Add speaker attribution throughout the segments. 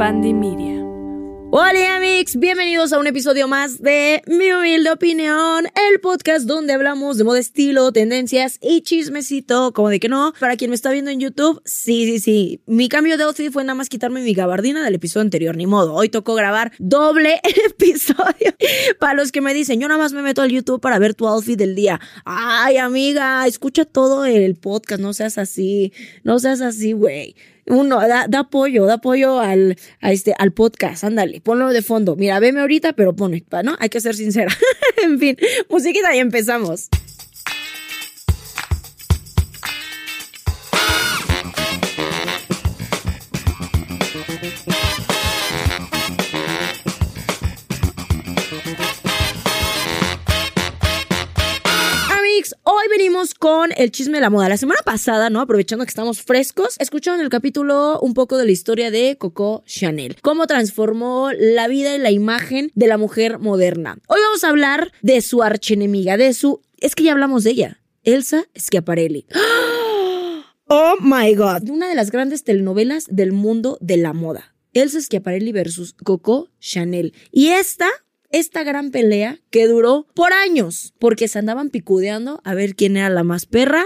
Speaker 1: Media.
Speaker 2: Hola amigos, bienvenidos a un episodio más de Mi Humilde Opinión, el podcast donde hablamos de moda, estilo, tendencias y chismecito, como de que no. Para quien me está viendo en YouTube, sí, sí, sí. Mi cambio de outfit fue nada más quitarme mi gabardina del episodio anterior, ni modo. Hoy tocó grabar doble episodio. Para los que me dicen, yo nada más me meto al YouTube para ver tu outfit del día. Ay, amiga, escucha todo el podcast, no seas así, no seas así, güey uno, da, da, apoyo, da apoyo al, a este, al podcast, ándale, ponlo de fondo. Mira, veme ahorita, pero pone, ¿no? Hay que ser sincera. en fin, musiquita y empezamos. El chisme de la moda. La semana pasada, ¿no? Aprovechando que estamos frescos, escucharon el capítulo un poco de la historia de Coco Chanel. Cómo transformó la vida y la imagen de la mujer moderna. Hoy vamos a hablar de su archenemiga, de su... Es que ya hablamos de ella. Elsa Schiaparelli. Oh my god. Una de las grandes telenovelas del mundo de la moda. Elsa Schiaparelli versus Coco Chanel. Y esta esta gran pelea que duró por años, porque se andaban picudeando a ver quién era la más perra.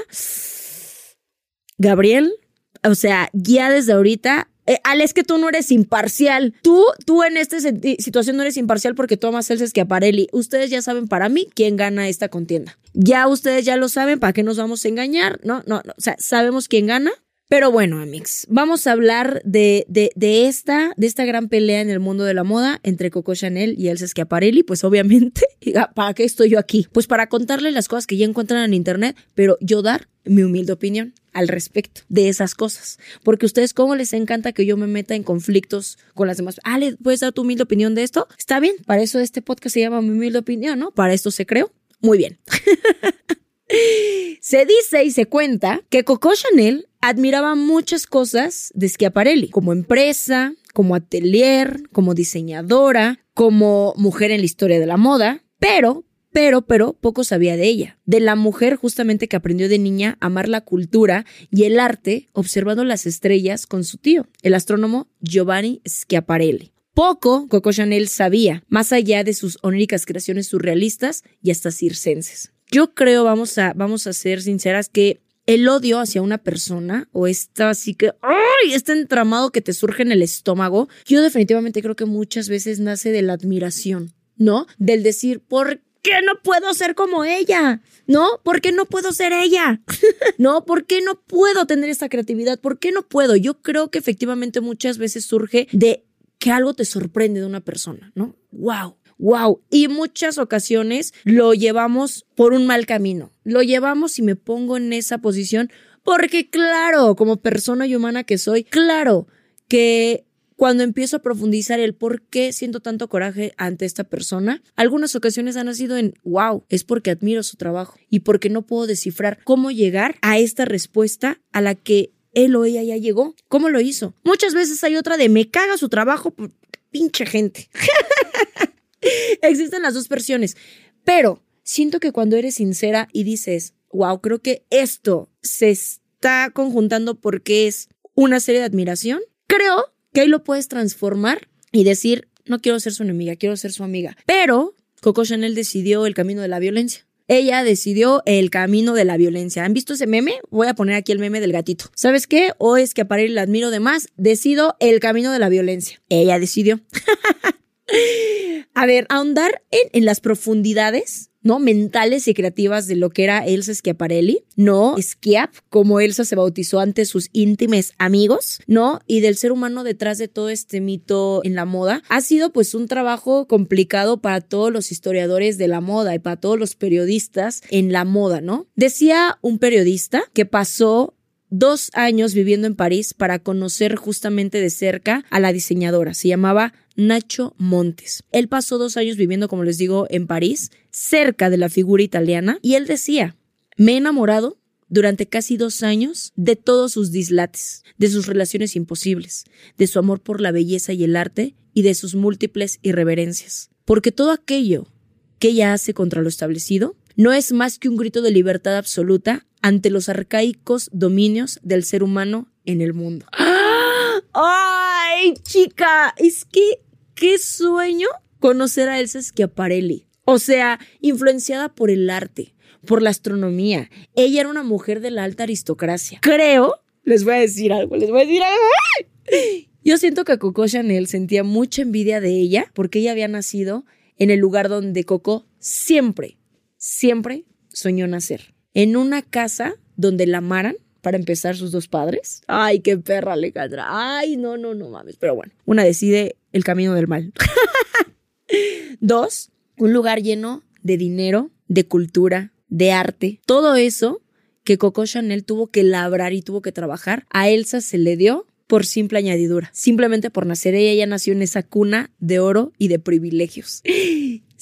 Speaker 2: Gabriel, o sea, ya desde ahorita eh, es que tú no eres imparcial. Tú, tú en esta situación no eres imparcial porque tú amas Elsa Schiaparelli. Ustedes ya saben para mí quién gana esta contienda. Ya ustedes ya lo saben, ¿para qué nos vamos a engañar? No, no, no. O sea, sabemos quién gana. Pero bueno, amigos, vamos a hablar de, de, esta, de esta gran pelea en el mundo de la moda entre Coco Chanel y Elsa Schiaparelli. Pues obviamente, ¿para qué estoy yo aquí? Pues para contarles las cosas que ya encuentran en internet, pero yo dar mi humilde opinión al respecto de esas cosas. Porque ustedes, ¿cómo les encanta que yo me meta en conflictos con las demás? Ah, ¿le puedes dar tu humilde opinión de esto? Está bien, para eso este podcast se llama Mi humilde opinión, ¿no? Para esto se creó. Muy bien. se dice y se cuenta que Coco Chanel admiraba muchas cosas de Schiaparelli, como empresa, como atelier, como diseñadora, como mujer en la historia de la moda, pero, pero, pero poco sabía de ella, de la mujer justamente que aprendió de niña a amar la cultura y el arte observando las estrellas con su tío, el astrónomo Giovanni Schiaparelli. Poco Coco Chanel sabía, más allá de sus oníricas creaciones surrealistas y hasta circenses. Yo creo, vamos a, vamos a ser sinceras, que el odio hacia una persona o esta así que, ¡ay! Este entramado que te surge en el estómago, yo definitivamente creo que muchas veces nace de la admiración, ¿no? Del decir, ¿por qué no puedo ser como ella? ¿No? ¿Por qué no puedo ser ella? ¿No? ¿Por qué no puedo tener esta creatividad? ¿Por qué no puedo? Yo creo que efectivamente muchas veces surge de que algo te sorprende de una persona, ¿no? ¡Wow! Wow. Y muchas ocasiones lo llevamos por un mal camino. Lo llevamos y me pongo en esa posición porque claro, como persona y humana que soy, claro que cuando empiezo a profundizar el por qué siento tanto coraje ante esta persona, algunas ocasiones han nacido en, wow, es porque admiro su trabajo y porque no puedo descifrar cómo llegar a esta respuesta a la que él o ella ya llegó. ¿Cómo lo hizo? Muchas veces hay otra de me caga su trabajo, pinche gente. Existen las dos versiones, pero siento que cuando eres sincera y dices, wow, creo que esto se está conjuntando porque es una serie de admiración, creo que ahí lo puedes transformar y decir, no quiero ser su enemiga, quiero ser su amiga. Pero Coco Chanel decidió el camino de la violencia. Ella decidió el camino de la violencia. ¿Han visto ese meme? Voy a poner aquí el meme del gatito. ¿Sabes qué? O es que a París la admiro de más. Decido el camino de la violencia. Ella decidió. A ver, ahondar en, en las profundidades ¿no? Mentales y creativas de lo que era Elsa Schiaparelli, ¿no? Schiap, como Elsa se bautizó ante sus íntimos amigos, ¿no? Y del ser humano detrás de todo este mito en la moda. Ha sido pues un trabajo complicado para todos los historiadores de la moda y para todos los periodistas en la moda, ¿no? Decía un periodista que pasó dos años viviendo en París para conocer justamente de cerca a la diseñadora. Se llamaba Nacho Montes. Él pasó dos años viviendo, como les digo, en París, cerca de la figura italiana, y él decía, me he enamorado durante casi dos años de todos sus dislates, de sus relaciones imposibles, de su amor por la belleza y el arte y de sus múltiples irreverencias. Porque todo aquello que ella hace contra lo establecido no es más que un grito de libertad absoluta ante los arcaicos dominios del ser humano en el mundo. ¡Ay! Chica, es que qué sueño conocer a Elsa Schiaparelli. O sea, influenciada por el arte, por la astronomía. Ella era una mujer de la alta aristocracia. Creo, les voy a decir algo, les voy a decir algo. Yo siento que Coco Chanel sentía mucha envidia de ella porque ella había nacido en el lugar donde Coco siempre, siempre soñó nacer. En una casa donde la amaran, para empezar, sus dos padres. Ay, qué perra Alejandra. Ay, no, no, no mames. Pero bueno, una decide el camino del mal. Dos, un lugar lleno de dinero, de cultura, de arte. Todo eso que Coco Chanel tuvo que labrar y tuvo que trabajar, a Elsa se le dio por simple añadidura, simplemente por nacer. Ella ya nació en esa cuna de oro y de privilegios.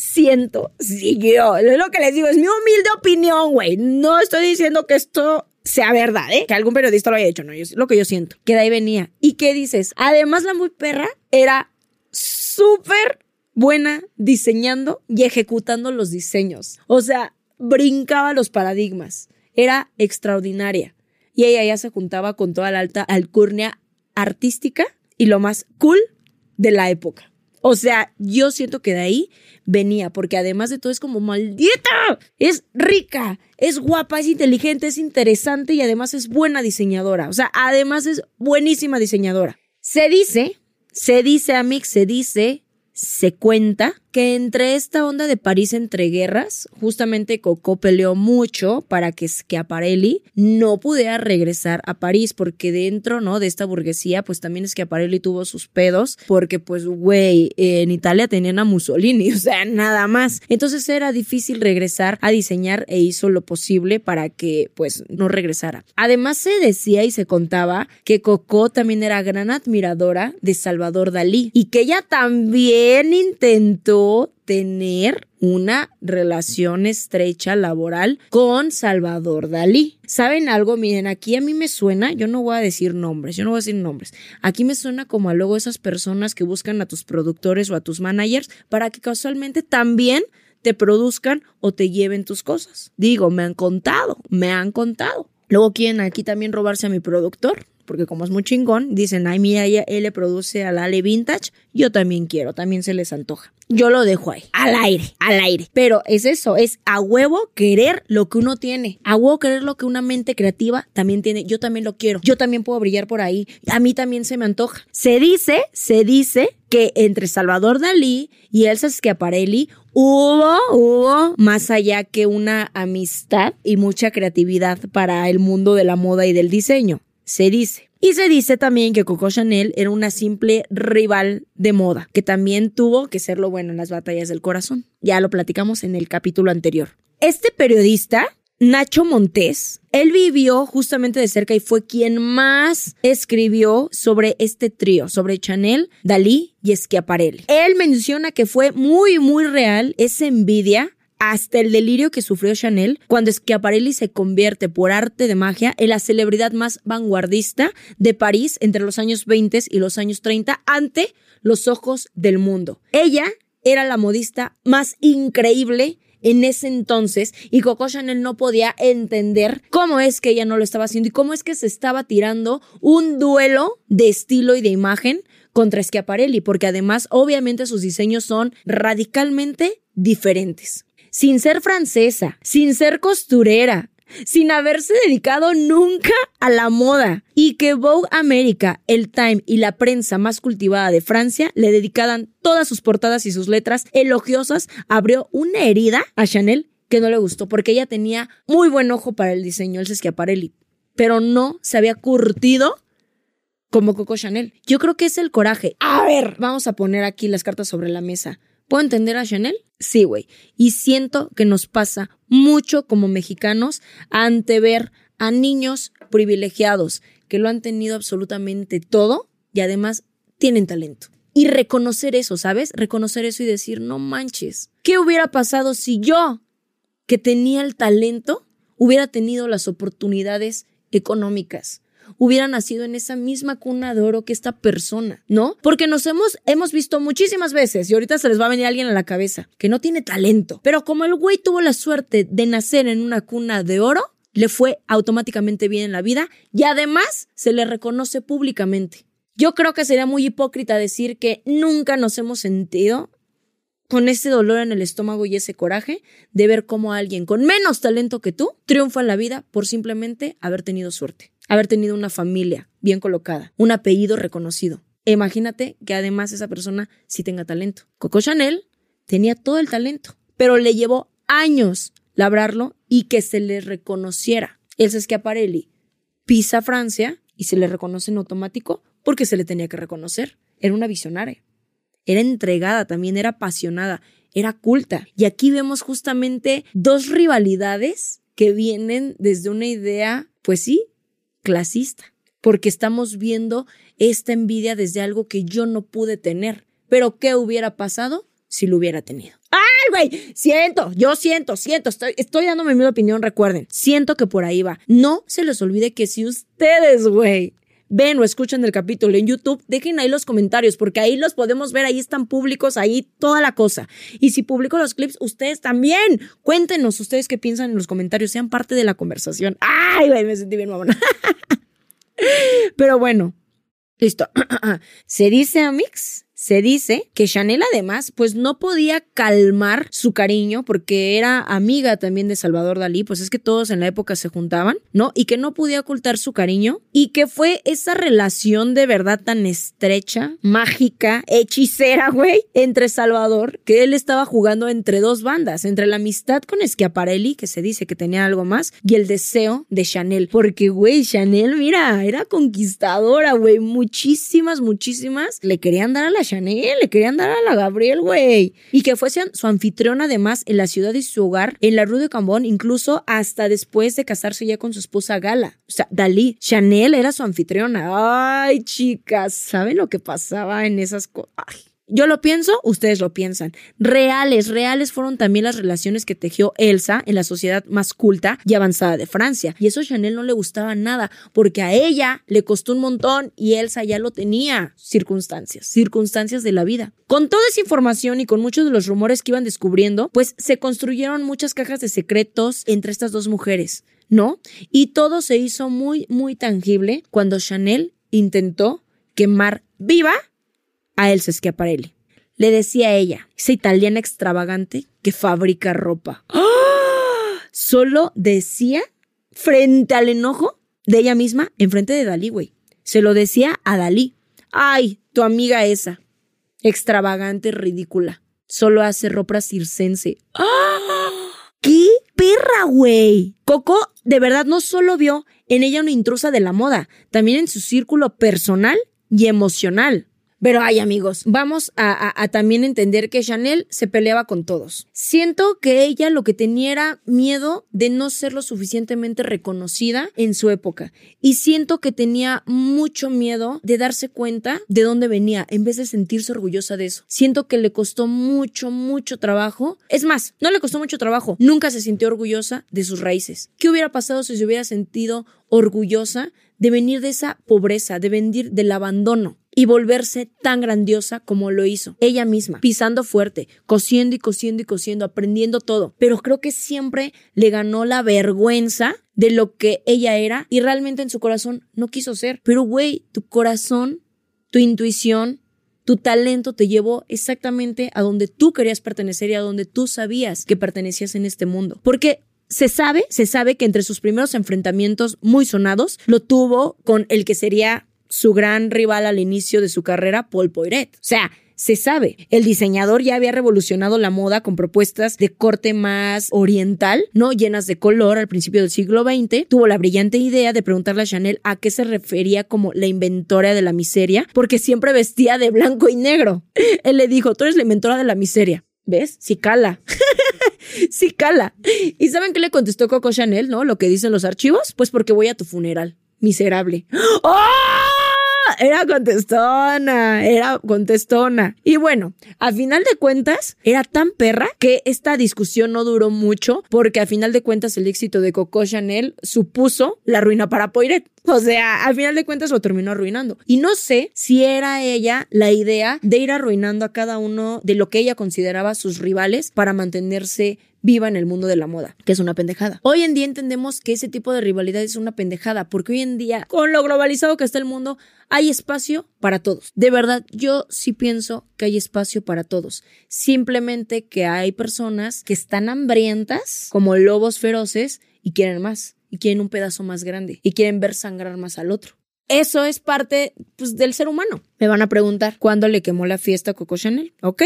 Speaker 2: Siento, siguió. Es lo que les digo, es mi humilde opinión, güey. No estoy diciendo que esto sea verdad, ¿eh? Que algún periodista lo haya hecho, no, es lo que yo siento. Que de ahí venía. ¿Y qué dices? Además, la muy perra era súper buena diseñando y ejecutando los diseños. O sea, brincaba los paradigmas. Era extraordinaria. Y ella ya se juntaba con toda la alta alcurnia artística y lo más cool de la época. O sea, yo siento que de ahí venía, porque además de todo es como maldita, es rica, es guapa, es inteligente, es interesante y además es buena diseñadora. O sea, además es buenísima diseñadora. Se dice, se dice, Amix, se dice se cuenta que entre esta onda de París entre guerras, justamente Coco peleó mucho para que Schiaparelli no pudiera regresar a París, porque dentro, ¿no? De esta burguesía, pues también Schiaparelli tuvo sus pedos, porque pues, güey, en Italia tenían a Mussolini, o sea, nada más. Entonces era difícil regresar a diseñar e hizo lo posible para que, pues, no regresara. Además se decía y se contaba que Coco también era gran admiradora de Salvador Dalí y que ella también intentó tener una relación estrecha laboral con Salvador Dalí. ¿Saben algo? Miren, aquí a mí me suena, yo no voy a decir nombres, yo no voy a decir nombres. Aquí me suena como a luego esas personas que buscan a tus productores o a tus managers para que casualmente también te produzcan o te lleven tus cosas. Digo, me han contado, me han contado. Luego quieren aquí también robarse a mi productor porque como es muy chingón, dicen, ay, mira, él produce al Ale Vintage, yo también quiero, también se les antoja. Yo lo dejo ahí, al aire, al aire. Pero es eso, es a huevo querer lo que uno tiene, a huevo querer lo que una mente creativa también tiene. Yo también lo quiero, yo también puedo brillar por ahí, a mí también se me antoja. Se dice, se dice que entre Salvador Dalí y Elsa Schiaparelli hubo, hubo más allá que una amistad y mucha creatividad para el mundo de la moda y del diseño se dice. Y se dice también que Coco Chanel era una simple rival de moda, que también tuvo que ser lo bueno en las batallas del corazón. Ya lo platicamos en el capítulo anterior. Este periodista, Nacho Montés, él vivió justamente de cerca y fue quien más escribió sobre este trío, sobre Chanel, Dalí y Schiaparelli. Él menciona que fue muy, muy real esa envidia hasta el delirio que sufrió Chanel cuando Schiaparelli se convierte por arte de magia en la celebridad más vanguardista de París entre los años 20 y los años 30 ante los ojos del mundo. Ella era la modista más increíble en ese entonces y Coco Chanel no podía entender cómo es que ella no lo estaba haciendo y cómo es que se estaba tirando un duelo de estilo y de imagen contra Schiaparelli, porque además obviamente sus diseños son radicalmente diferentes sin ser francesa, sin ser costurera, sin haberse dedicado nunca a la moda y que Vogue America, el Time y la prensa más cultivada de Francia le dedicaban todas sus portadas y sus letras elogiosas, abrió una herida a Chanel que no le gustó porque ella tenía muy buen ojo para el diseño el Schiaparelli, pero no se había curtido como Coco Chanel. Yo creo que es el coraje. A ver, vamos a poner aquí las cartas sobre la mesa. ¿Puedo entender a Chanel? Sí, güey. Y siento que nos pasa mucho como mexicanos ante ver a niños privilegiados que lo han tenido absolutamente todo y además tienen talento. Y reconocer eso, ¿sabes? Reconocer eso y decir, no manches, ¿qué hubiera pasado si yo, que tenía el talento, hubiera tenido las oportunidades económicas? Hubiera nacido en esa misma cuna de oro que esta persona, ¿no? Porque nos hemos, hemos visto muchísimas veces y ahorita se les va a venir alguien a la cabeza que no tiene talento, pero como el güey tuvo la suerte de nacer en una cuna de oro, le fue automáticamente bien en la vida y además se le reconoce públicamente. Yo creo que sería muy hipócrita decir que nunca nos hemos sentido con ese dolor en el estómago y ese coraje de ver cómo alguien con menos talento que tú triunfa en la vida por simplemente haber tenido suerte, haber tenido una familia bien colocada, un apellido reconocido. Imagínate que además esa persona sí tenga talento. Coco Chanel tenía todo el talento, pero le llevó años labrarlo y que se le reconociera. Elsa Schiaparelli pisa Francia y se le reconoce en automático porque se le tenía que reconocer. Era una visionaria. Era entregada también, era apasionada, era culta. Y aquí vemos justamente dos rivalidades que vienen desde una idea, pues sí, clasista, porque estamos viendo esta envidia desde algo que yo no pude tener. Pero ¿qué hubiera pasado si lo hubiera tenido? ¡Ay, güey! Siento, yo siento, siento, estoy, dándome mi opinión, recuerden. Siento que por ahí va. No se les olvide que si ustedes, güey, ven o escuchan el capítulo en YouTube, dejen ahí los comentarios, porque ahí los podemos ver, ahí están públicos, ahí toda la cosa. Y si publico los clips, ustedes también. Cuéntenos ustedes qué piensan en los comentarios, sean parte de la conversación. ¡Ay! Me sentí bien, mamona. Pero bueno, listo. Se dice, Amix, se dice que Chanel además pues no podía calmar su cariño porque era amiga también de Salvador Dalí, pues es que todos en la época se juntaban, ¿no? Y que no podía ocultar su cariño y que fue esa relación de verdad tan estrecha, mágica, hechicera, güey, entre Salvador, que él estaba jugando entre dos bandas, entre la amistad con Schiaparelli, que se dice que tenía algo más, y el deseo de Chanel, porque güey, Chanel, mira, era conquistadora, güey, muchísimas, muchísimas le querían dar a la Chanel, le querían dar a la Gabriel, güey. Y que fuese su anfitriona además en la ciudad y su hogar, en la Rue de Cambón, incluso hasta después de casarse ya con su esposa Gala. O sea, Dalí, Chanel era su anfitriona. Ay, chicas, ¿saben lo que pasaba en esas cosas? Yo lo pienso, ustedes lo piensan. Reales, reales fueron también las relaciones que tejió Elsa en la sociedad más culta y avanzada de Francia. Y eso a Chanel no le gustaba nada, porque a ella le costó un montón y Elsa ya lo tenía. Circunstancias, circunstancias de la vida. Con toda esa información y con muchos de los rumores que iban descubriendo, pues se construyeron muchas cajas de secretos entre estas dos mujeres, ¿no? Y todo se hizo muy, muy tangible cuando Chanel intentó quemar viva a Elsa Schiaparelli. Le decía a ella, esa italiana extravagante que fabrica ropa. ¡Ah! Solo decía frente al enojo de ella misma, enfrente de Dalí, güey. Se lo decía a Dalí. Ay, tu amiga esa. Extravagante, ridícula. Solo hace ropa circense. ¡Ah! ¡Qué perra, güey! Coco de verdad no solo vio en ella una intrusa de la moda, también en su círculo personal y emocional. Pero ay amigos, vamos a, también entender que Chanel se peleaba con todos. Siento que ella lo que tenía era miedo de no ser lo suficientemente reconocida en su época. Y siento que tenía mucho miedo de darse cuenta de dónde venía en vez de sentirse orgullosa de eso. Siento que le costó mucho, mucho trabajo. Es más, no le costó mucho trabajo. Nunca se sintió orgullosa de sus raíces. ¿Qué hubiera pasado si se hubiera sentido orgullosa de venir de esa pobreza, de venir del abandono? Y volverse tan grandiosa como lo hizo ella misma, pisando fuerte, cosiendo y cosiendo y cosiendo, aprendiendo todo. Pero creo que siempre le ganó la vergüenza de lo que ella era y realmente en su corazón no quiso ser. Pero güey, tu corazón, tu intuición, tu talento te llevó exactamente a donde tú querías pertenecer y a donde tú sabías que pertenecías en este mundo. Porque se sabe, se sabe que entre sus primeros enfrentamientos muy sonados lo tuvo con el que sería su gran rival al inicio de su carrera, Paul Poiret. O sea, se sabe, el diseñador ya había revolucionado la moda con propuestas de corte más oriental, no llenas de color al principio del siglo XX. Tuvo la brillante idea de preguntarle a Chanel a qué se refería como la inventora de la miseria, porque siempre vestía de blanco y negro. Él le dijo, tú eres la inventora de la miseria. ¿Ves? Sí cala. sí cala. ¿Y saben qué le contestó Coco Chanel, no? Lo que dicen los archivos. Pues porque voy a tu funeral. Miserable. ¡Oh! Era contestona, era contestona. Y bueno, a final de cuentas, era tan perra que esta discusión no duró mucho porque a final de cuentas el éxito de Coco Chanel supuso la ruina para Poiret. O sea, a final de cuentas lo terminó arruinando. Y no sé si era ella la idea de ir arruinando a cada uno de lo que ella consideraba sus rivales para mantenerse viva en el mundo de la moda, que es una pendejada. Hoy en día entendemos que ese tipo de rivalidad es una pendejada, porque hoy en día, con lo globalizado que está el mundo, hay espacio para todos. De verdad, yo sí pienso que hay espacio para todos. Simplemente que hay personas que están hambrientas, como lobos feroces, y quieren más, y quieren un pedazo más grande, y quieren ver sangrar más al otro. Eso es parte pues, del ser humano. Me van a preguntar, ¿cuándo le quemó la fiesta a Coco Chanel? Ok,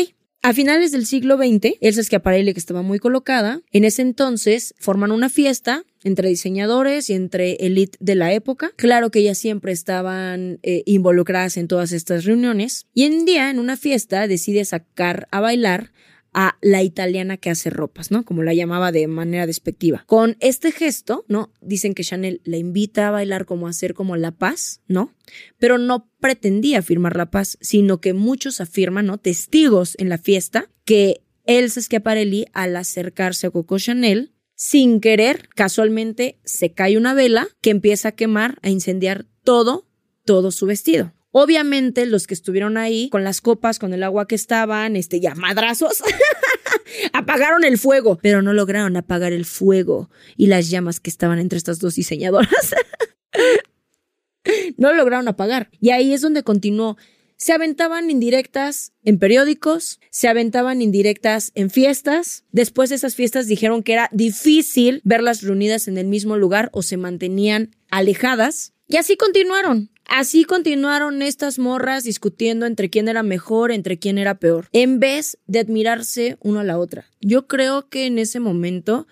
Speaker 2: a finales del siglo XX, Elsa Schiaparelli, que estaba muy colocada, en ese entonces forman una fiesta entre diseñadores y entre élite de la época. Claro que ellas siempre estaban eh, involucradas en todas estas reuniones. Y un día, en una fiesta, decide sacar a bailar a la italiana que hace ropas, ¿no? Como la llamaba de manera despectiva. Con este gesto, ¿no? Dicen que Chanel la invita a bailar como a hacer como la paz, ¿no? Pero no pretendía firmar la paz, sino que muchos afirman, ¿no? Testigos en la fiesta, que Elsa Schiaparelli, al acercarse a Coco Chanel, sin querer, casualmente se cae una vela que empieza a quemar, a incendiar todo, todo su vestido. Obviamente los que estuvieron ahí con las copas, con el agua que estaban, este ya madrazos, apagaron el fuego, pero no lograron apagar el fuego y las llamas que estaban entre estas dos diseñadoras. no lo lograron apagar. Y ahí es donde continuó. Se aventaban indirectas en periódicos, se aventaban indirectas en fiestas. Después de esas fiestas dijeron que era difícil verlas reunidas en el mismo lugar o se mantenían alejadas. Y así continuaron. Así continuaron estas morras discutiendo entre quién era mejor, entre quién era peor, en vez de admirarse uno a la otra. Yo creo que en ese momento,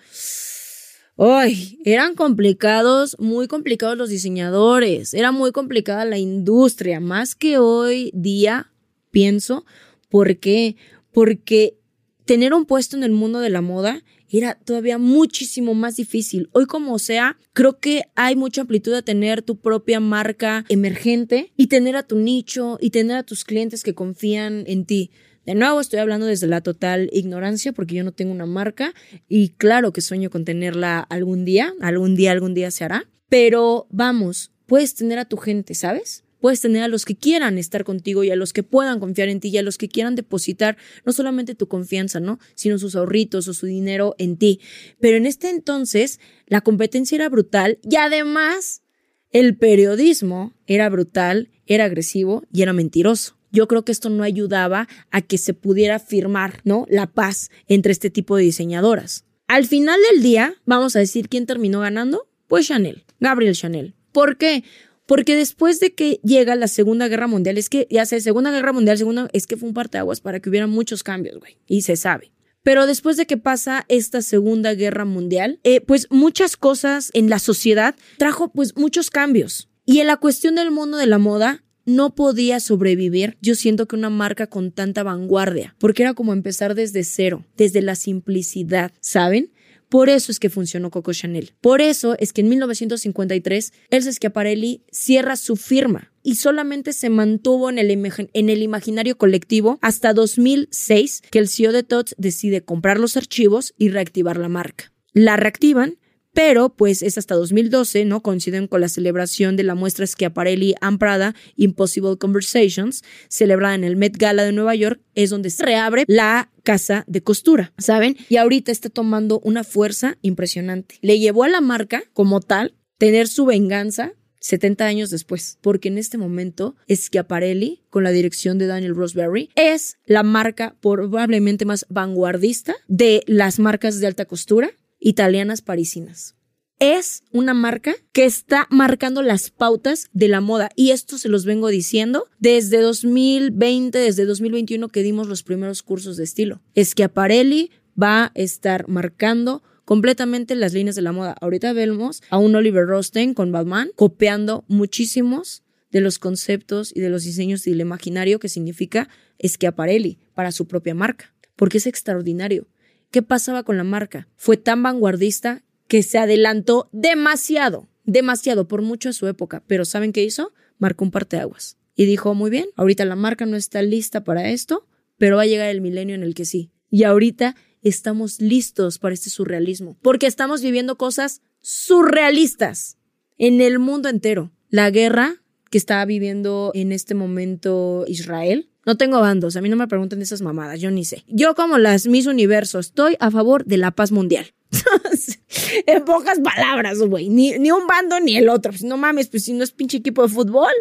Speaker 2: ¡ay! Eran complicados, muy complicados los diseñadores, era muy complicada la industria, más que hoy día, pienso. ¿Por qué? Porque tener un puesto en el mundo de la moda era todavía muchísimo más difícil. Hoy como sea, creo que hay mucha amplitud de tener tu propia marca emergente y tener a tu nicho y tener a tus clientes que confían en ti. De nuevo, estoy hablando desde la total ignorancia porque yo no tengo una marca y claro que sueño con tenerla algún día, algún día, algún día se hará, pero vamos, puedes tener a tu gente, ¿sabes? Puedes tener a los que quieran estar contigo y a los que puedan confiar en ti y a los que quieran depositar no solamente tu confianza, ¿no? Sino sus ahorritos o su dinero en ti. Pero en este entonces la competencia era brutal y además el periodismo era brutal, era agresivo y era mentiroso. Yo creo que esto no ayudaba a que se pudiera firmar, ¿no? La paz entre este tipo de diseñadoras. Al final del día, vamos a decir quién terminó ganando. Pues Chanel, Gabriel Chanel. ¿Por qué? Porque después de que llega la Segunda Guerra Mundial, es que ya sé, Segunda Guerra Mundial, segunda, es que fue un parteaguas para que hubiera muchos cambios, güey. Y se sabe. Pero después de que pasa esta Segunda Guerra Mundial, eh, pues muchas cosas en la sociedad trajo pues muchos cambios. Y en la cuestión del mundo de la moda, no podía sobrevivir, yo siento que una marca con tanta vanguardia, porque era como empezar desde cero, desde la simplicidad, ¿saben? Por eso es que funcionó Coco Chanel. Por eso es que en 1953 Elsa Schiaparelli cierra su firma y solamente se mantuvo en el, imaginario colectivo hasta 2006 que el CEO de Tots decide comprar los archivos y reactivar la marca. La reactivan pero pues es hasta 2012, ¿no? Coinciden con la celebración de la muestra Schiaparelli and Prada Impossible Conversations, celebrada en el Met Gala de Nueva York, es donde se reabre la casa de costura, ¿saben? Y ahorita está tomando una fuerza impresionante. Le llevó a la marca como tal tener su venganza 70 años después, porque en este momento Schiaparelli, con la dirección de Daniel Roseberry, es la marca probablemente más vanguardista de las marcas de alta costura italianas parisinas. Es una marca que está marcando las pautas de la moda y esto se los vengo diciendo desde 2020, desde 2021 que dimos los primeros cursos de estilo. Schiaparelli va a estar marcando completamente las líneas de la moda. Ahorita vemos a un Oliver Rosten con Batman copiando muchísimos de los conceptos y de los diseños y el imaginario que significa Schiaparelli para su propia marca, porque es extraordinario. ¿Qué pasaba con la marca? Fue tan vanguardista que se adelantó demasiado, demasiado, por mucho a su época. Pero ¿saben qué hizo? Marcó un parteaguas. Y dijo, muy bien, ahorita la marca no está lista para esto, pero va a llegar el milenio en el que sí. Y ahorita estamos listos para este surrealismo, porque estamos viviendo cosas surrealistas en el mundo entero. La guerra que está viviendo en este momento Israel No tengo bandos, a mí no me pregunten esas mamadas, yo ni sé. Yo como las Miss Universo estoy a favor de la paz mundial. en pocas palabras, güey. Ni, ni, un bando ni el otro. Pues no mames, pues si no es pinche equipo de fútbol,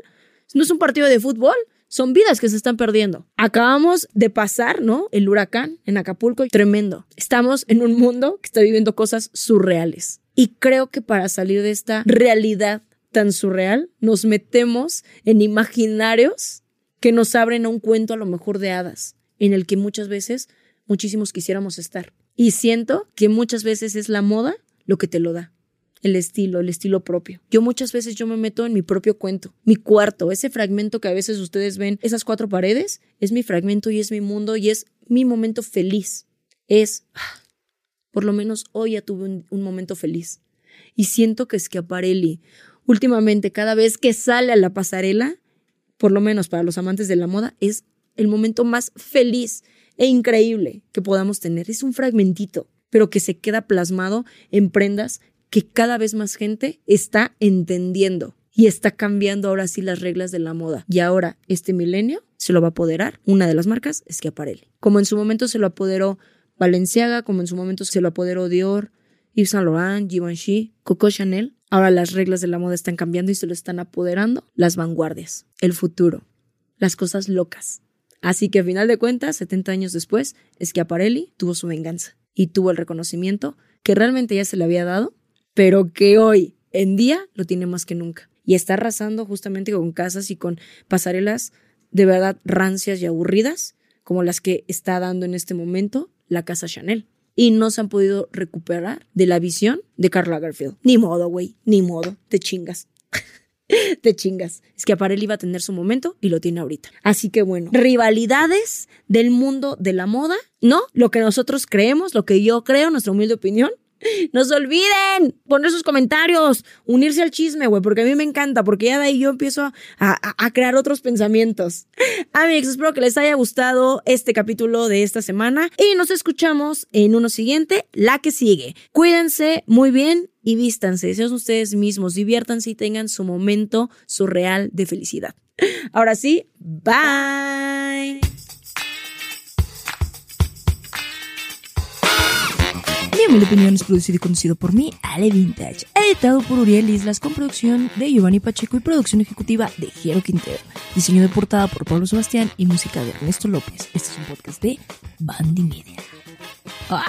Speaker 2: no es un partido de fútbol, son vidas que se están perdiendo. Acabamos de pasar, ¿no? El huracán en Acapulco, tremendo. Estamos en un mundo que está viviendo cosas surreales. Y creo que para salir de esta realidad tan surreal, nos metemos en imaginarios que nos abren a un cuento a lo mejor de hadas, en el que muchas veces muchísimos quisiéramos estar. Y siento que muchas veces es la moda lo que te lo da el estilo, el estilo propio. Yo muchas veces yo me meto en mi propio cuento, mi cuarto, ese fragmento que a veces ustedes ven, esas cuatro paredes, es mi fragmento y es mi mundo y es mi momento feliz. Es, ah, por lo menos hoy ya tuve un, momento feliz. Y siento que Schiaparelli, últimamente, cada vez que sale a la pasarela, por lo menos para los amantes de la moda, es el momento más feliz e increíble que podamos tener. Es un fragmentito, pero que se queda plasmado en prendas que cada vez más gente está entendiendo y está cambiando ahora sí las reglas de la moda. Y ahora este milenio se lo va a apoderar. Una de las marcas es Schiaparelli. Como en su momento se lo apoderó Balenciaga, como en su momento se lo apoderó Dior, Yves Saint Laurent, Givenchy, Coco Chanel. Ahora las reglas de la moda están cambiando y se lo están apoderando las vanguardias, el futuro, las cosas locas. Así que a final de cuentas, 70 años después, Schiaparelli tuvo su venganza y tuvo el reconocimiento que realmente ya se le había dado pero que hoy en día lo tiene más que nunca. Y está arrasando justamente con casas y con pasarelas de verdad rancias y aburridas, como las que está dando en este momento la casa Chanel. Y no se han podido recuperar de la visión de Karl Lagerfeld. Ni modo, güey, ni modo, te chingas. te chingas. Es que Aparel iba a tener su momento y lo tiene ahorita. Así que bueno, rivalidades del mundo de la moda, ¿no? Lo que nosotros creemos, lo que yo creo, nuestra humilde opinión, no se olviden poner sus comentarios, unirse al chisme, güey, porque a mí me encanta, porque ya de ahí yo empiezo a, crear otros pensamientos. Amigos, espero que les haya gustado este capítulo de esta semana y nos escuchamos en uno siguiente, la que sigue. Cuídense muy bien y vístanse, sean ustedes mismos, diviértanse y tengan su momento surreal de felicidad. Ahora sí, bye.
Speaker 1: Mi opinión es producido y conducido por mí, Ale Vintage. Editado por Uriel Islas con producción de Giovanni Pacheco y producción ejecutiva de Jero Quintero. Diseño de portada por Pablo Sebastián y música de Ernesto López. Este es un podcast de Bandy Media. ¡Ah!